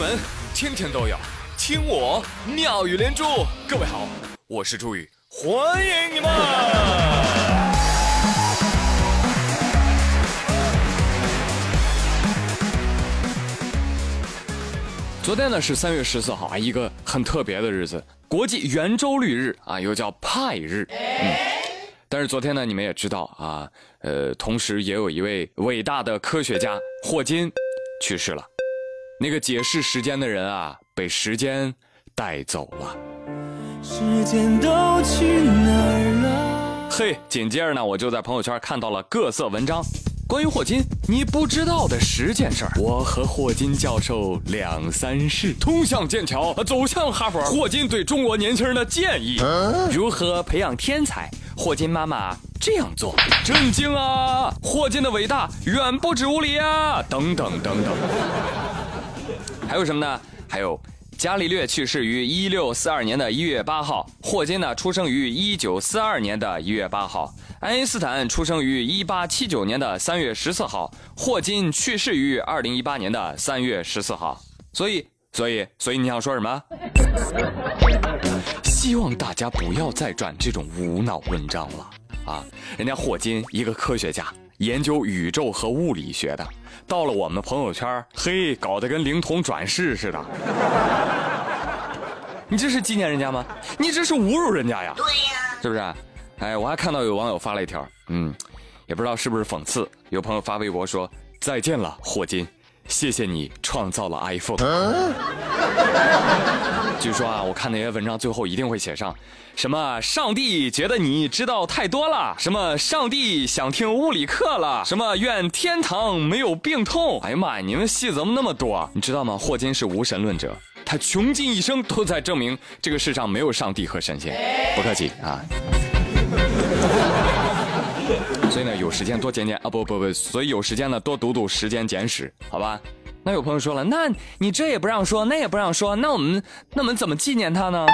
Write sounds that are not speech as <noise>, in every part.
闻天天都有，听我妙语连珠。各位好，我是朱宇，欢迎你们。昨天呢是三月十四号啊，一个很特别的日子，国际圆周率日啊，又叫派日。嗯，但是昨天呢，你们也知道啊，呃，同时也有一位伟大的科学家霍金去世了。那个解释时间的人啊，被时间带走了。时间都去哪儿了？嘿，紧接着呢，我就在朋友圈看到了各色文章，关于霍金你不知道的十件事儿。我和霍金教授两三世，通向剑桥，走向哈佛。霍金对中国年轻人的建议：如何培养天才？霍金妈妈这样做，震惊啊！霍金的伟大远不止无理啊！等等等等。还有什么呢？还有，伽利略去世于一六四二年的一月八号，霍金呢出生于一九四二年的一月八号，爱因斯坦出生于一八七九年的三月十四号，霍金去世于二零一八年的三月十四号。所以，所以，所以你想说什么？<laughs> 希望大家不要再转这种无脑文章了啊！人家霍金一个科学家，研究宇宙和物理学的。到了我们朋友圈，嘿，搞得跟灵童转世似的。<laughs> 你这是纪念人家吗？你这是侮辱人家呀！对呀，是不是？哎，我还看到有网友发了一条，嗯，也不知道是不是讽刺。有朋友发微博说：“再见了，霍金，谢谢你创造了 iPhone。”据说啊，我看那些文章最后一定会写上。什么？上帝觉得你知道太多了？什么？上帝想听物理课了？什么？愿天堂没有病痛？哎呀妈呀！你们戏怎么那么多？你知道吗？霍金是无神论者，他穷尽一生都在证明这个世上没有上帝和神仙。不客气啊。所以呢，有时间多捡捡啊，不不不，所以有时间呢多读读《时间简史》，好吧？那有朋友说了，那你这也不让说，那也不让说，那我们那我们怎么纪念他呢？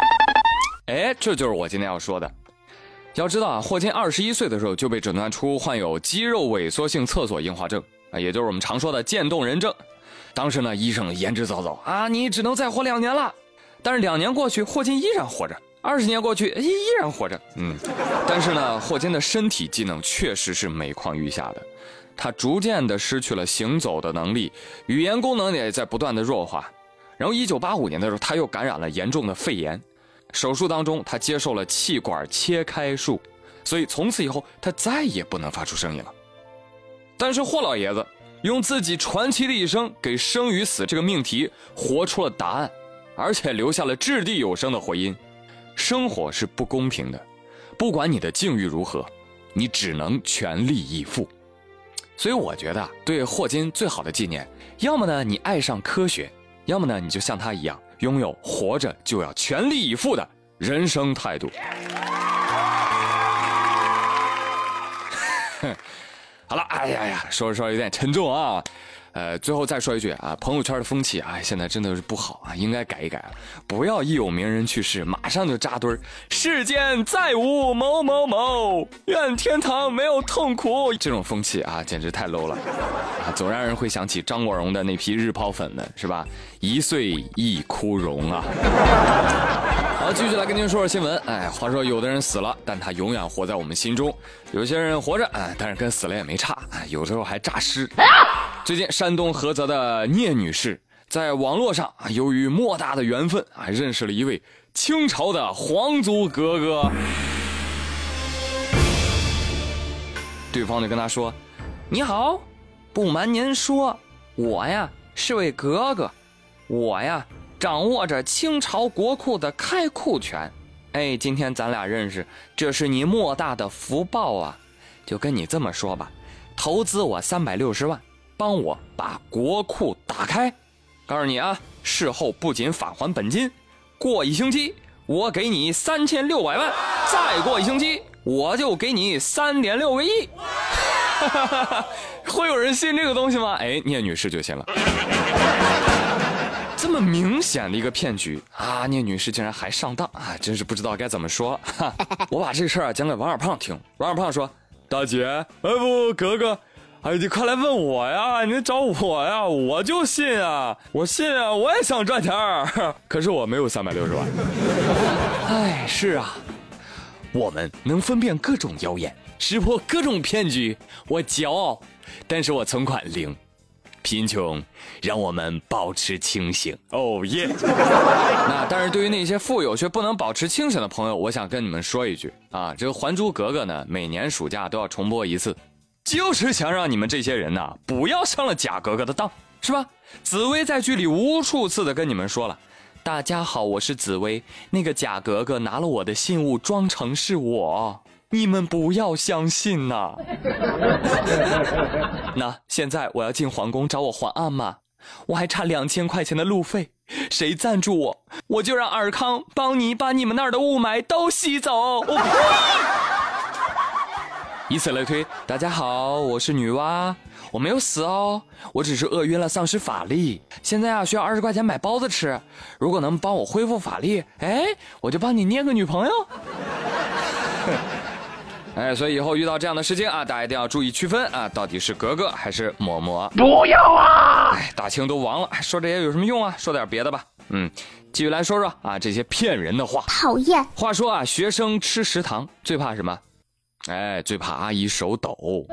哎，这就是我今天要说的。要知道啊，霍金二十一岁的时候就被诊断出患有肌肉萎缩性侧索硬化症啊，也就是我们常说的渐冻人症。当时呢，医生言之凿凿啊，你只能再活两年了。但是两年过去，霍金依然活着；二十年过去，依依然活着。嗯，但是呢，霍金的身体机能确实是每况愈下的，他逐渐的失去了行走的能力，语言功能也在不断的弱化。然后一九八五年的时候，他又感染了严重的肺炎。手术当中，他接受了气管切开术，所以从此以后他再也不能发出声音了。但是霍老爷子用自己传奇的一生，给生与死这个命题活出了答案，而且留下了掷地有声的回音：生活是不公平的，不管你的境遇如何，你只能全力以赴。所以我觉得，对霍金最好的纪念，要么呢你爱上科学，要么呢你就像他一样。拥有活着就要全力以赴的人生态度。<laughs> 好了，哎呀呀，说着说着有点沉重啊。呃，最后再说一句啊，朋友圈的风气啊，现在真的是不好啊，应该改一改啊！不要一有名人去世，马上就扎堆儿。世间再无某某某，愿天堂没有痛苦。这种风气啊，简直太 low 了啊，总让人会想起张国荣的那批日抛粉们，是吧？一岁一枯荣啊。好，继续来跟您说说新闻。哎，话说有的人死了，但他永远活在我们心中；有些人活着，哎，但是跟死了也没差，哎，有时候还诈尸。最近，山东菏泽的聂女士在网络上啊，由于莫大的缘分啊，认识了一位清朝的皇族格格。对方就跟她说：“你好，不瞒您说，我呀是位格格，我呀掌握着清朝国库的开库权。哎，今天咱俩认识，这是你莫大的福报啊！就跟你这么说吧，投资我三百六十万。”帮我把国库打开，告诉你啊，事后不仅返还本金，过一星期我给你三千六百万，再过一星期我就给你三点六个亿。<laughs> 会有人信这个东西吗？哎，聂女士就信了。<laughs> 这么明显的一个骗局啊，聂女士竟然还上当啊，真是不知道该怎么说。<laughs> 我把这事儿啊讲给王二胖听，王二胖说：“大姐，哎不，哥哥。”哎，你快来问我呀！你找我呀！我就信啊！我信啊！我也想赚钱儿，<laughs> 可是我没有三百六十万。哎，是啊，我们能分辨各种谣言，识破各种骗局，我骄傲。但是我存款零，贫穷让我们保持清醒。哦耶！<laughs> 那但是对于那些富有却不能保持清醒的朋友，我想跟你们说一句啊，这个《还珠格格》呢，每年暑假都要重播一次。就是想让你们这些人呐，不要上了假格格的当，是吧？紫薇在剧里无数次的跟你们说了：“大家好，我是紫薇。”那个假格格拿了我的信物，装成是我，你们不要相信呐。<laughs> 那现在我要进皇宫找我皇阿玛，我还差两千块钱的路费，谁赞助我，我就让尔康帮你把你们那儿的雾霾都吸走。我 <laughs> 以此类推，大家好，我是女娲，我没有死哦，我只是饿晕了，丧失法力。现在啊，需要二十块钱买包子吃。如果能帮我恢复法力，哎，我就帮你捏个女朋友。<laughs> 哎，所以以后遇到这样的事情啊，大家一定要注意区分啊，到底是格格还是嬷嬷？不要啊！哎，大清都亡了，说这些有什么用啊？说点别的吧。嗯，继续来说说啊，这些骗人的话。讨厌。话说啊，学生吃食堂最怕什么？哎，最怕阿姨手抖。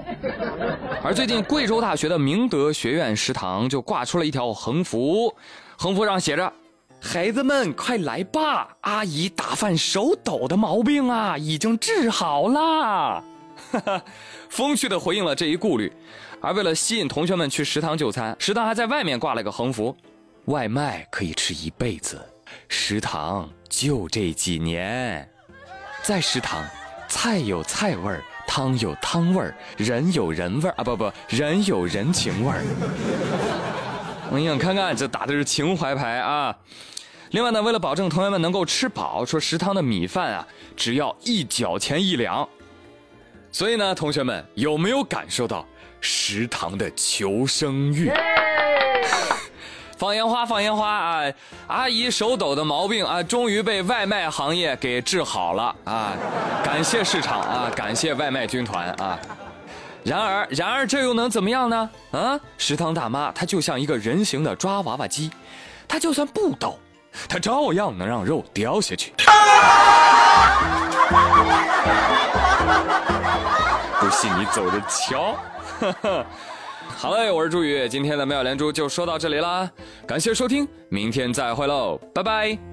而最近贵州大学的明德学院食堂就挂出了一条横幅，横幅上写着：“孩子们快来吧，阿姨打饭手抖的毛病啊，已经治好了。”哈哈，风趣的回应了这一顾虑。而为了吸引同学们去食堂就餐，食堂还在外面挂了个横幅：“外卖可以吃一辈子，食堂就这几年。”在食堂。菜有菜味儿，汤有汤味儿，人有人味儿啊！不不，人有人情味儿。<laughs> 你想看看，这打的是情怀牌啊！另外呢，为了保证同学们能够吃饱，说食堂的米饭啊，只要一角钱一两。所以呢，同学们有没有感受到食堂的求生欲？放烟花，放烟花啊！阿姨手抖的毛病啊，终于被外卖行业给治好了啊！感谢市场啊，感谢外卖军团啊！然而，然而这又能怎么样呢？啊，食堂大妈她就像一个人形的抓娃娃机，她就算不抖，她照样能让肉掉下去。不信你走着瞧。<laughs> 好嘞，我是朱宇，今天的妙连珠就说到这里啦，感谢收听，明天再会喽，拜拜。